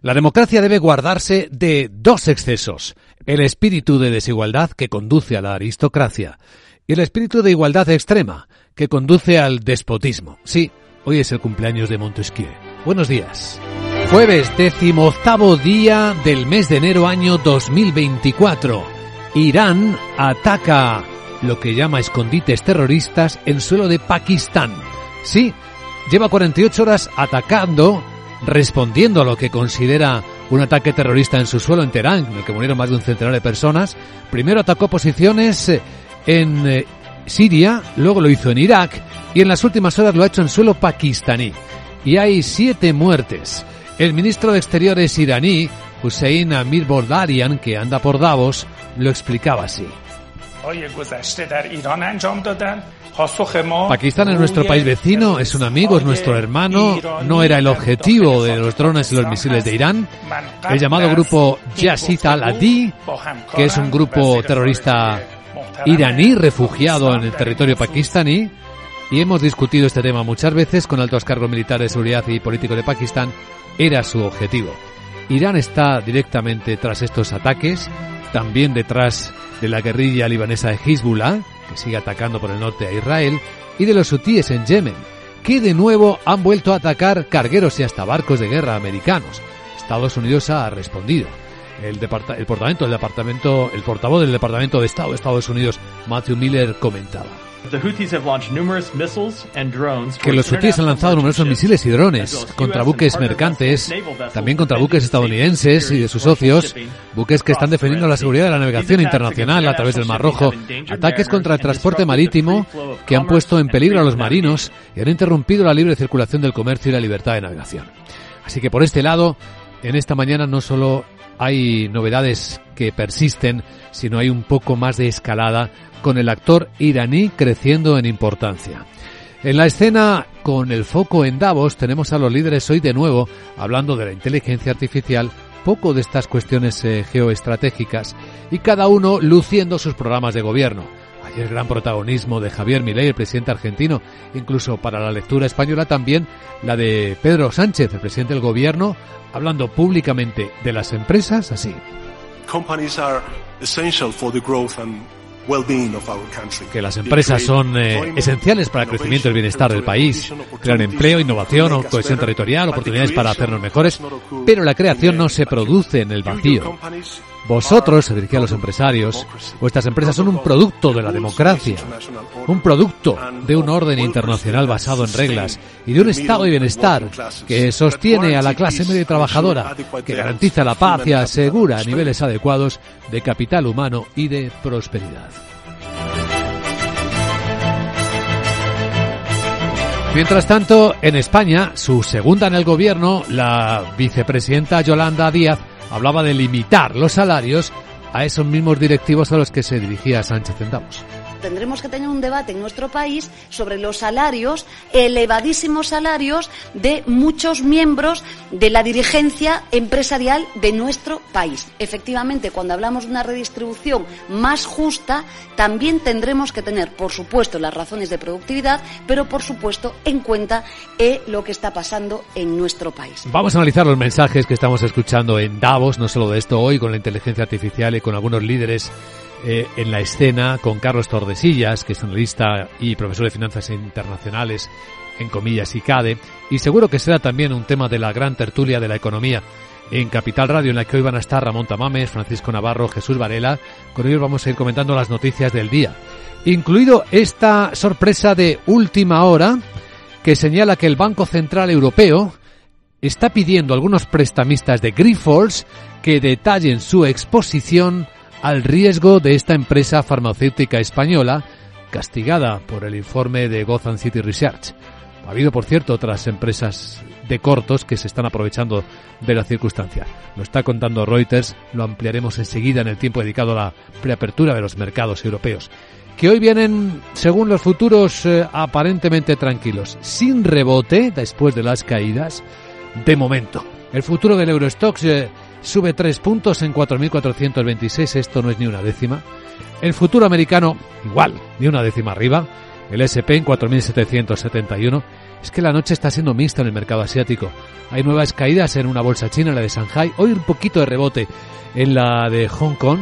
La democracia debe guardarse de dos excesos, el espíritu de desigualdad que conduce a la aristocracia y el espíritu de igualdad extrema que conduce al despotismo. Sí, hoy es el cumpleaños de Montesquieu. Buenos días. Jueves decimoctavo día del mes de enero año 2024. Irán ataca lo que llama escondites terroristas en suelo de Pakistán. Sí, lleva 48 horas atacando respondiendo a lo que considera un ataque terrorista en su suelo en Teherán, en el que murieron más de un centenar de personas. Primero atacó posiciones eh, en eh, Siria, luego lo hizo en Irak y en las últimas horas lo ha hecho en suelo pakistaní. Y hay siete muertes. El ministro de Exteriores iraní, Hussein Amir Bordarian, que anda por Davos, lo explicaba así. Pakistán es nuestro país vecino, es un amigo, es nuestro hermano, no era el objetivo de los drones y los misiles de Irán. El llamado grupo Yazid al-Adi, que es un grupo terrorista iraní refugiado en el territorio pakistaní, y hemos discutido este tema muchas veces con altos cargos militares de seguridad y políticos de Pakistán, era su objetivo. Irán está directamente tras estos ataques, también detrás de la guerrilla libanesa de Hezbollah, que sigue atacando por el norte a Israel, y de los hutíes en Yemen, que de nuevo han vuelto a atacar cargueros y hasta barcos de guerra americanos. Estados Unidos ha respondido. El, el, departamento, el, portavoz del Departamento de Estado de Estados Unidos, Matthew Miller, comentaba que los hutíes han lanzado numerosos misiles y drones contra buques mercantes, también contra buques estadounidenses y de sus socios, buques que están defendiendo la seguridad de la navegación internacional a través del Mar Rojo, ataques contra el transporte marítimo que han puesto en peligro a los marinos y han interrumpido la libre circulación del comercio y la libertad de navegación. Así que por este lado, en esta mañana no solo hay novedades que persisten, sino hay un poco más de escalada con el actor iraní creciendo en importancia. En la escena, con el foco en Davos, tenemos a los líderes hoy de nuevo hablando de la inteligencia artificial, poco de estas cuestiones eh, geoestratégicas, y cada uno luciendo sus programas de gobierno. El gran protagonismo de Javier Milei, el presidente argentino, incluso para la lectura española también la de Pedro Sánchez, el presidente del gobierno, hablando públicamente de las empresas así. Que las empresas son eh, esenciales para el crecimiento y el bienestar del país. Crean empleo, innovación, cohesión territorial, oportunidades para hacernos mejores. Pero la creación no se produce en el vacío. Vosotros, se dirigía a los empresarios, vuestras empresas son un producto de la democracia, un producto de un orden internacional basado en reglas y de un estado de bienestar que sostiene a la clase media trabajadora, que garantiza la paz y asegura niveles adecuados de capital humano y de prosperidad. Mientras tanto, en España, su segunda en el gobierno, la vicepresidenta Yolanda Díaz, hablaba de limitar los salarios a esos mismos directivos a los que se dirigía Sánchez en tendremos que tener un debate en nuestro país sobre los salarios, elevadísimos salarios de muchos miembros de la dirigencia empresarial de nuestro país. Efectivamente, cuando hablamos de una redistribución más justa, también tendremos que tener, por supuesto, las razones de productividad, pero por supuesto en cuenta eh, lo que está pasando en nuestro país. Vamos a analizar los mensajes que estamos escuchando en Davos, no solo de esto hoy, con la inteligencia artificial y con algunos líderes eh, en la escena con Carlos Tordesillas, que es analista y profesor de finanzas internacionales en comillas y CADE, y seguro que será también un tema de la gran tertulia de la economía en Capital Radio, en la que hoy van a estar Ramón Tamames, Francisco Navarro, Jesús Varela. Con ellos vamos a ir comentando las noticias del día, incluido esta sorpresa de última hora que señala que el Banco Central Europeo está pidiendo a algunos prestamistas de Grifols que detallen su exposición al riesgo de esta empresa farmacéutica española castigada por el informe de Gotham City Research. Ha habido, por cierto, otras empresas de cortos que se están aprovechando de la circunstancia. Lo está contando Reuters, lo ampliaremos enseguida en el tiempo dedicado a la preapertura de los mercados europeos, que hoy vienen, según los futuros, eh, aparentemente tranquilos, sin rebote después de las caídas, de momento. El futuro del Eurostox eh, sube tres puntos en 4.426, esto no es ni una décima. El futuro americano, igual, ni una décima arriba. el SP en 4.771. Es que la noche está siendo mixta en el mercado asiático. Hay nuevas caídas en una bolsa china, la de Shanghai. Hoy un poquito de rebote en la de Hong Kong,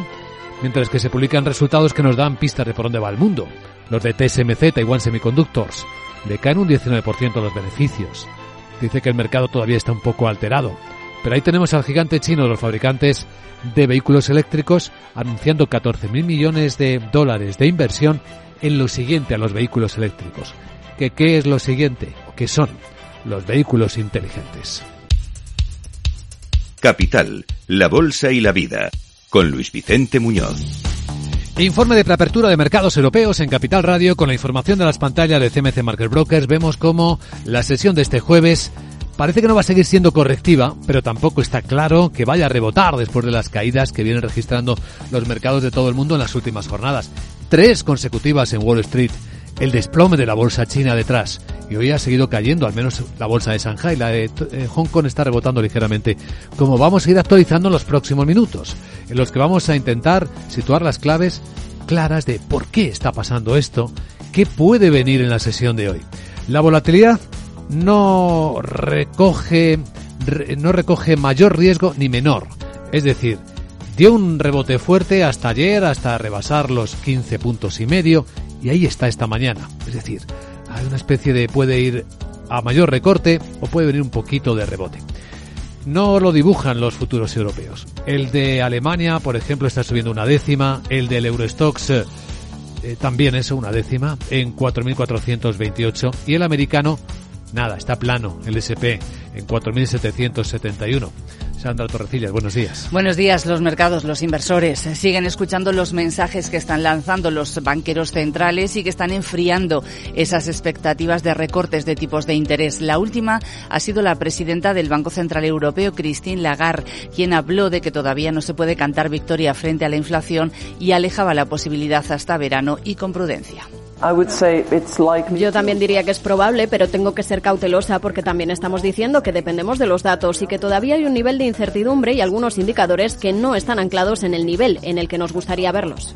mientras que se publican resultados que nos dan pistas de por dónde va el mundo. Los de TSMC, Taiwan Semiconductors, le caen un 19% los beneficios. Dice que el mercado todavía está un poco alterado. Pero ahí tenemos al gigante chino de los fabricantes de vehículos eléctricos anunciando 14.000 millones de dólares de inversión en lo siguiente a los vehículos eléctricos. ¿Qué, ¿Qué es lo siguiente? ¿O qué son? Los vehículos inteligentes. Capital, la Bolsa y la Vida, con Luis Vicente Muñoz. Informe de preapertura de mercados europeos en Capital Radio con la información de las pantallas de CMC Market Brokers. Vemos cómo la sesión de este jueves parece que no va a seguir siendo correctiva, pero tampoco está claro que vaya a rebotar después de las caídas que vienen registrando los mercados de todo el mundo en las últimas jornadas. Tres consecutivas en Wall Street el desplome de la bolsa china detrás. Y hoy ha seguido cayendo, al menos la bolsa de Shanghai. La de eh, Hong Kong está rebotando ligeramente, como vamos a ir actualizando en los próximos minutos, en los que vamos a intentar situar las claves claras de por qué está pasando esto, qué puede venir en la sesión de hoy. La volatilidad no recoge, no recoge mayor riesgo ni menor. Es decir, dio un rebote fuerte hasta ayer, hasta rebasar los 15 puntos y medio y ahí está esta mañana. Es decir, hay una especie de puede ir a mayor recorte o puede venir un poquito de rebote. No lo dibujan los futuros europeos. El de Alemania, por ejemplo, está subiendo una décima. El del Eurostox eh, también es una décima en 4.428. Y el americano, nada, está plano, el SP, en 4.771. Sandra Torrecillas, buenos días. Buenos días. Los mercados, los inversores siguen escuchando los mensajes que están lanzando los banqueros centrales y que están enfriando esas expectativas de recortes de tipos de interés. La última ha sido la presidenta del Banco Central Europeo, Christine Lagarde, quien habló de que todavía no se puede cantar victoria frente a la inflación y alejaba la posibilidad hasta verano y con prudencia. Yo también diría que es probable, pero tengo que ser cautelosa porque también estamos diciendo que dependemos de los datos y que todavía hay un nivel de incertidumbre y algunos indicadores que no están anclados en el nivel en el que nos gustaría verlos.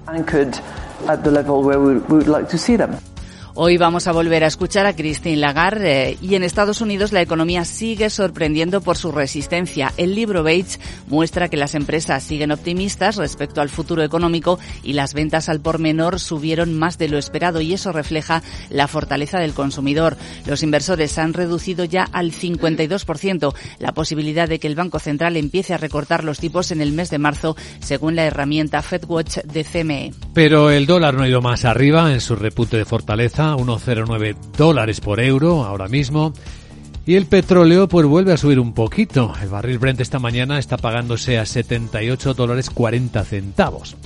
Hoy vamos a volver a escuchar a Christine Lagarde eh, y en Estados Unidos la economía sigue sorprendiendo por su resistencia. El libro Bates muestra que las empresas siguen optimistas respecto al futuro económico y las ventas al por menor subieron más de lo esperado y eso refleja la fortaleza del consumidor. Los inversores han reducido ya al 52% la posibilidad de que el Banco Central empiece a recortar los tipos en el mes de marzo según la herramienta FedWatch de CME. Pero el dólar no ha ido más arriba en su repunte de fortaleza 1,09 dólares por euro ahora mismo. Y el petróleo pues vuelve a subir un poquito. El barril Brent esta mañana está pagándose a 78 dólares 40 centavos.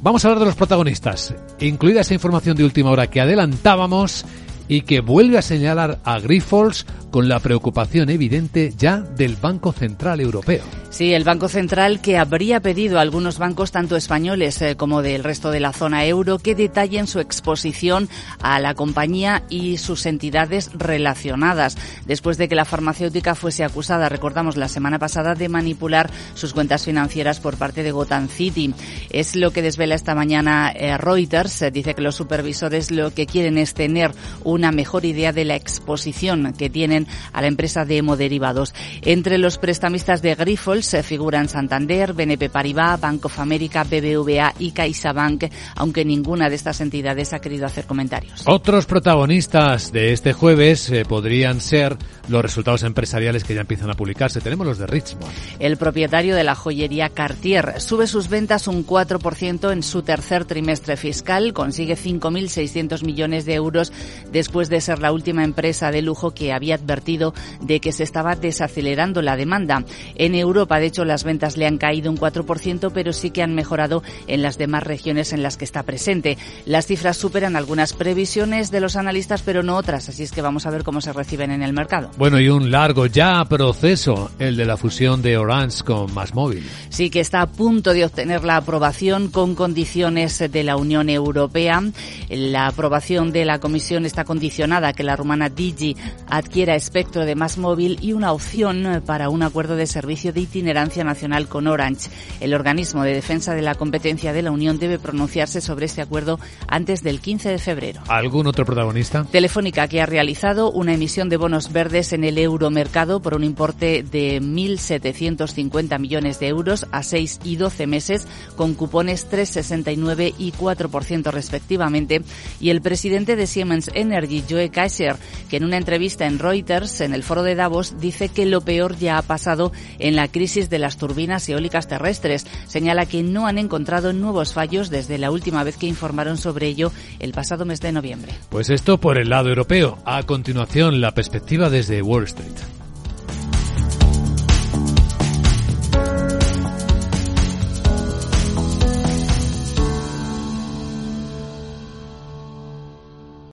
Vamos a hablar de los protagonistas, incluida esa información de última hora que adelantábamos y que vuelve a señalar a Grifols con la preocupación evidente ya del Banco Central Europeo. Sí, el Banco Central que habría pedido a algunos bancos, tanto españoles eh, como del resto de la zona euro, que detallen su exposición a la compañía y sus entidades relacionadas, después de que la farmacéutica fuese acusada, recordamos la semana pasada, de manipular sus cuentas financieras por parte de Gotham City. Es lo que desvela esta mañana eh, Reuters. dice que los supervisores lo que quieren es tener una mejor idea de la exposición que tienen a la empresa de hemoderivados. Entre los prestamistas de Grifols se figuran Santander, BNP Paribas, Bank of America, BBVA y CaixaBank, aunque ninguna de estas entidades ha querido hacer comentarios. Otros protagonistas de este jueves eh, podrían ser los resultados empresariales que ya empiezan a publicarse. Tenemos los de Richmond. El propietario de la joyería Cartier sube sus ventas un 4% en su tercer trimestre fiscal, consigue 5.600 millones de euros de después de ser la última empresa de lujo que había advertido de que se estaba desacelerando la demanda. En Europa, de hecho, las ventas le han caído un 4%, pero sí que han mejorado en las demás regiones en las que está presente. Las cifras superan algunas previsiones de los analistas, pero no otras, así es que vamos a ver cómo se reciben en el mercado. Bueno, y un largo ya proceso, el de la fusión de Orange con Móvil. Sí que está a punto de obtener la aprobación con condiciones de la Unión Europea. La aprobación de la Comisión está condicionada a que la rumana Digi adquiera espectro de más móvil y una opción para un acuerdo de servicio de itinerancia nacional con Orange. El organismo de defensa de la competencia de la Unión debe pronunciarse sobre este acuerdo antes del 15 de febrero. ¿Algún otro protagonista? Telefónica, que ha realizado una emisión de bonos verdes en el euromercado por un importe de 1.750 millones de euros a 6 y 12 meses, con cupones 3,69 y 4% respectivamente. Y el presidente de Siemens Energy, Joe Kaiser, que en una entrevista en Reuters, en el foro de Davos, dice que lo peor ya ha pasado en la crisis de las turbinas eólicas terrestres. Señala que no han encontrado nuevos fallos desde la última vez que informaron sobre ello el pasado mes de noviembre. Pues esto por el lado europeo. A continuación, la perspectiva desde Wall Street.